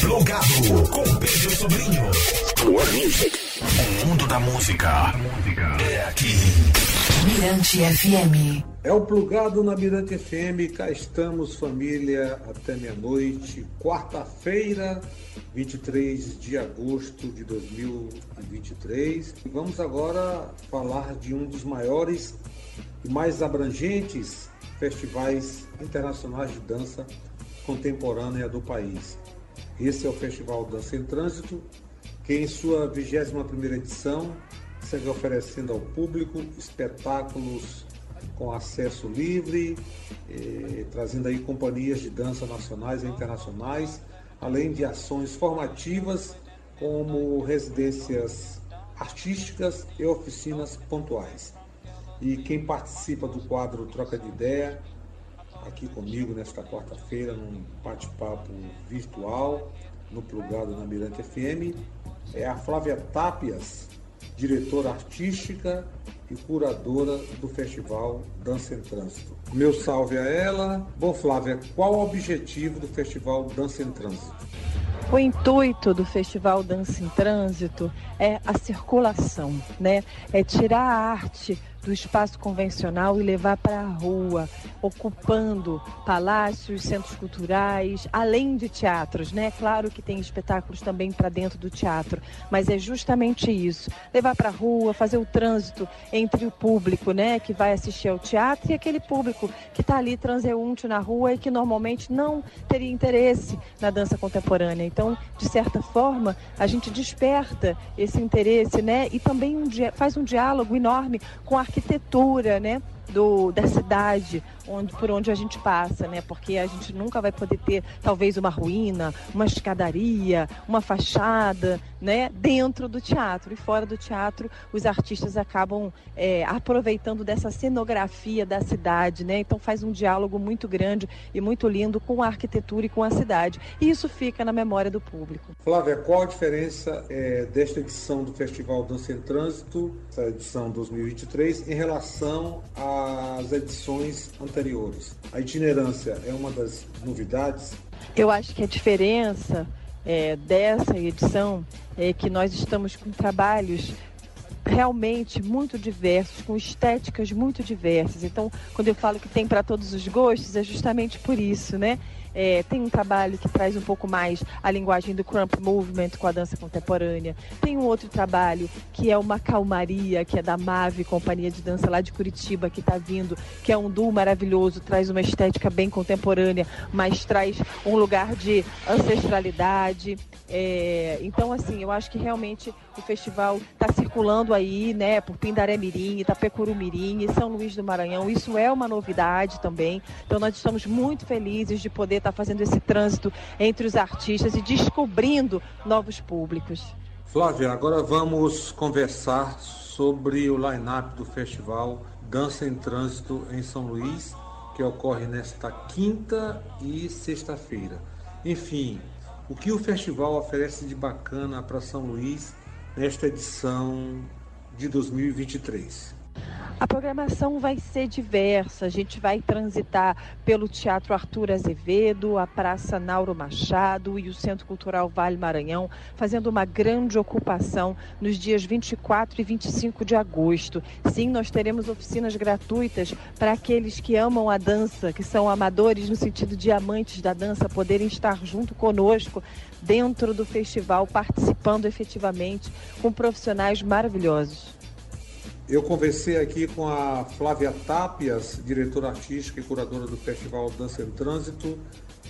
Plugado com Pedro Sobrinho. Plug Music. O mundo da música é aqui. Mirante FM. É o Plugado na Mirante FM. Cá estamos, família, até meia-noite. Quarta-feira, 23 de agosto de 2023. E vamos agora falar de um dos maiores e mais abrangentes festivais internacionais de dança contemporânea do país. Esse é o Festival Dança em Trânsito, que em sua 21ª edição segue oferecendo ao público espetáculos com acesso livre, eh, trazendo aí companhias de dança nacionais e internacionais, além de ações formativas como residências artísticas e oficinas pontuais. E quem participa do quadro Troca de Ideia aqui comigo nesta quarta-feira, num bate-papo virtual, no plugado na Mirante FM, é a Flávia Tapias, diretora artística e curadora do Festival Dança em Trânsito. Meu salve a ela. Bom, Flávia, qual o objetivo do Festival Dança em Trânsito? O intuito do Festival Dança em Trânsito é a circulação, né? É tirar a arte do espaço convencional e levar para a rua, ocupando palácios, centros culturais, além de teatros, né? Claro que tem espetáculos também para dentro do teatro, mas é justamente isso, levar para a rua, fazer o trânsito entre o público, né, que vai assistir ao teatro e aquele público que está ali transeunte na rua e que normalmente não teria interesse na dança contemporânea. Então, de certa forma, a gente desperta esse interesse, né, e também um, faz um diálogo enorme com a arquitetura, né? Do, da cidade onde, por onde a gente passa, né? Porque a gente nunca vai poder ter talvez uma ruína, uma escadaria, uma fachada, né? Dentro do teatro e fora do teatro, os artistas acabam é, aproveitando dessa cenografia da cidade, né? Então faz um diálogo muito grande e muito lindo com a arquitetura e com a cidade. E isso fica na memória do público. Flávia, qual a diferença é, desta edição do Festival Dança em Trânsito, essa edição 2023, em relação às edições anteriores? A itinerância é uma das novidades? Eu acho que a diferença é, dessa edição é que nós estamos com trabalhos realmente muito diversos, com estéticas muito diversas. Então, quando eu falo que tem para todos os gostos, é justamente por isso, né? É, tem um trabalho que traz um pouco mais a linguagem do Crump Movement com a dança contemporânea. Tem um outro trabalho que é uma calmaria, que é da Mave, companhia de dança lá de Curitiba, que está vindo, que é um duo maravilhoso, traz uma estética bem contemporânea, mas traz um lugar de ancestralidade. É, então, assim, eu acho que realmente o festival está circulando aí, né, por Pindaré Mirim, Itapecuru Mirim São Luís do Maranhão. Isso é uma novidade também. Então, nós estamos muito felizes de poder estar tá fazendo esse trânsito entre os artistas e descobrindo novos públicos. Flávia, agora vamos conversar sobre o line-up do festival Dança em Trânsito em São Luís, que ocorre nesta quinta e sexta-feira. Enfim, o que o festival oferece de bacana para São Luís nesta edição de 2023? A programação vai ser diversa. A gente vai transitar pelo Teatro Arthur Azevedo, a Praça Nauro Machado e o Centro Cultural Vale Maranhão, fazendo uma grande ocupação nos dias 24 e 25 de agosto. Sim, nós teremos oficinas gratuitas para aqueles que amam a dança, que são amadores no sentido de amantes da dança, poderem estar junto conosco dentro do festival, participando efetivamente com profissionais maravilhosos. Eu conversei aqui com a Flávia Tapias, diretora artística e curadora do Festival Dança em Trânsito,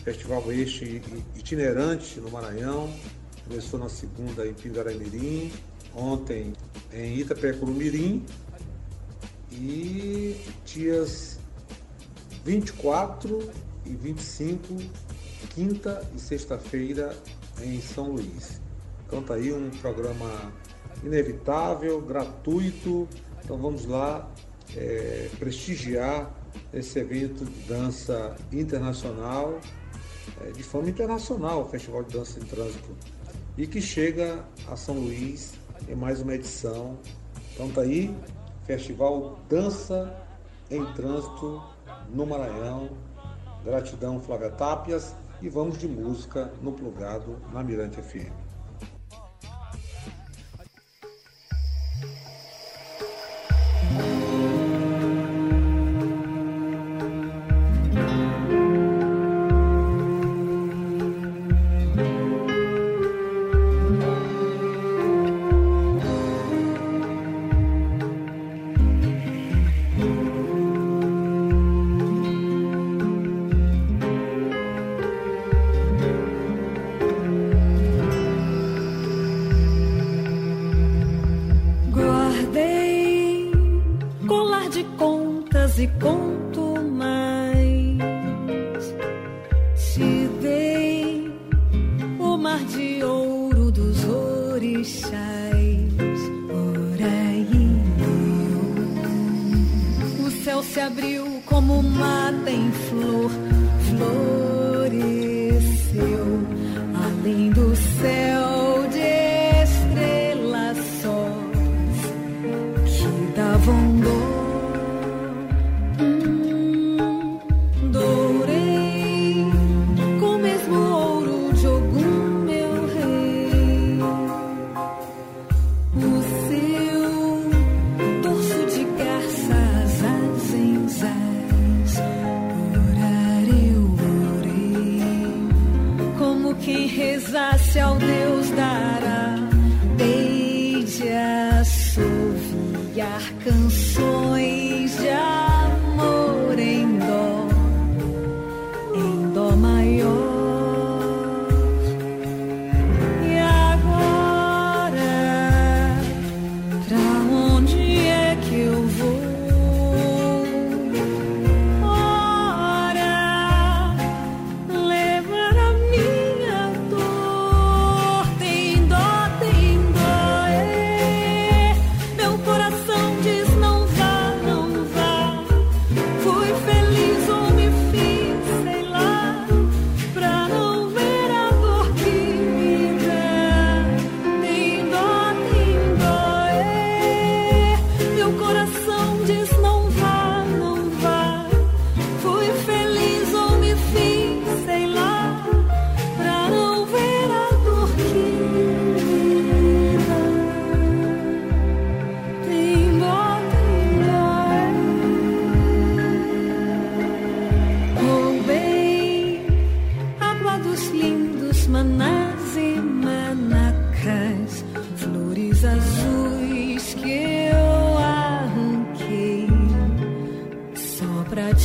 festival este itinerante no Maranhão. Começou na segunda em Pindaramirim, ontem em Itapecuru-Mirim e dias 24 e 25, quinta e sexta-feira em São Luís. Então tá aí um programa inevitável, gratuito, então vamos lá é, prestigiar esse evento de dança internacional, é, de forma internacional, o Festival de Dança em Trânsito, e que chega a São Luís em mais uma edição. Então tá aí, Festival Dança em Trânsito no Maranhão. Gratidão, Flávia Tápias, e vamos de música no Plugado na Mirante FM. se abriu como mata em flor, flor.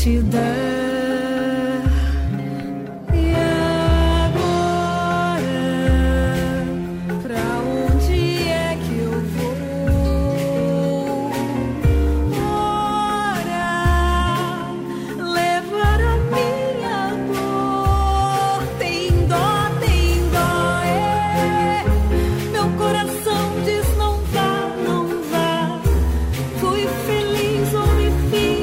te dar. E agora, pra onde é que eu vou? Ora, levar a minha dor. Tem dó, tem dó, é. Meu coração diz: não vá, não vá. Fui feliz ou me fiz.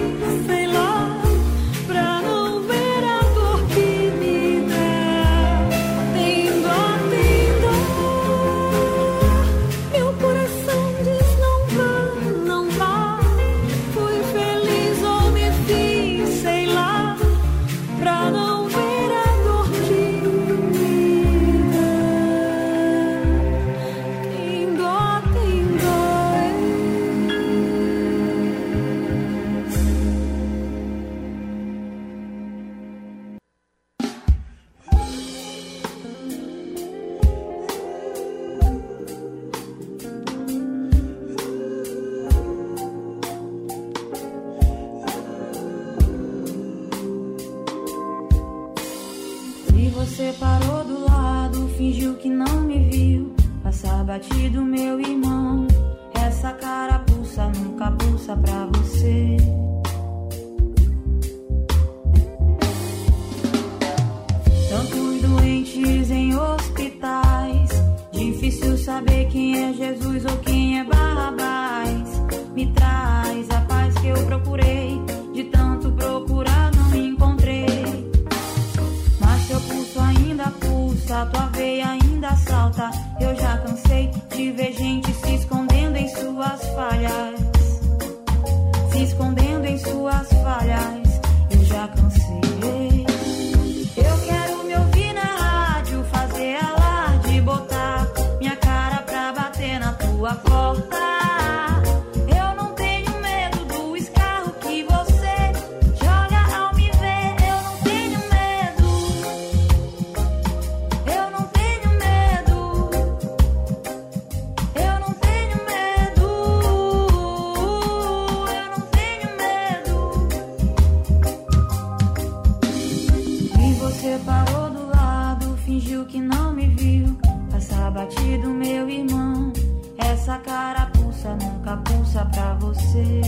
Você parou do lado, fingiu que não me viu. Passar batido, meu irmão. Essa cara pulsa, nunca pulsa pra você.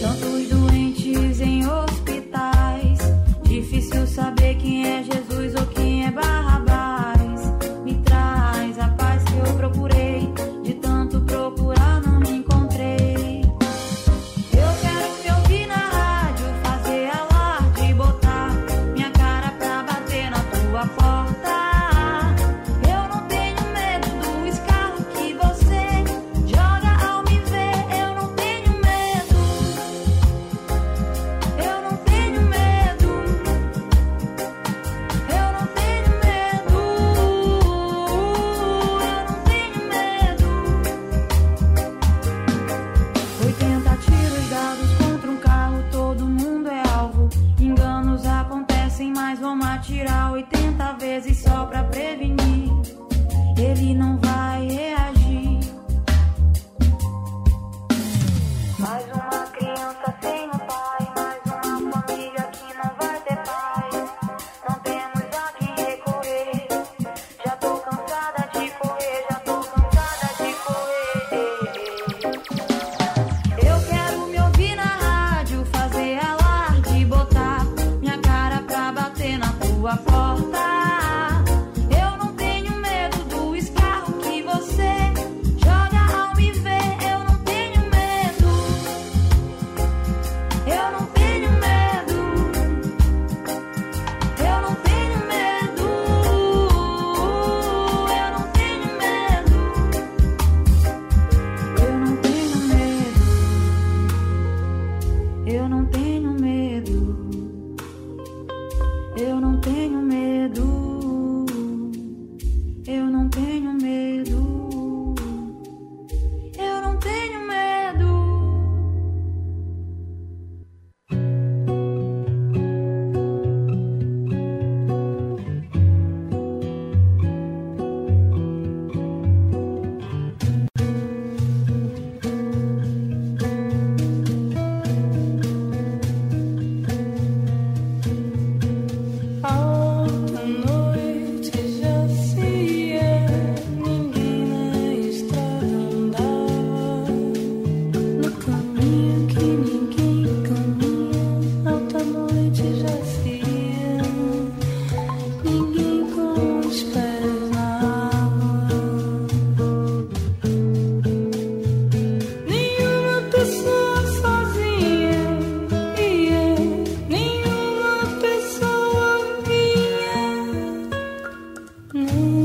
Tantos doentes em hospitais. Difícil saber quem é Jesus. atirar 80 vezes só pra prevenir. Ele não vai. tua porta. Eu não tenho medo. Mm.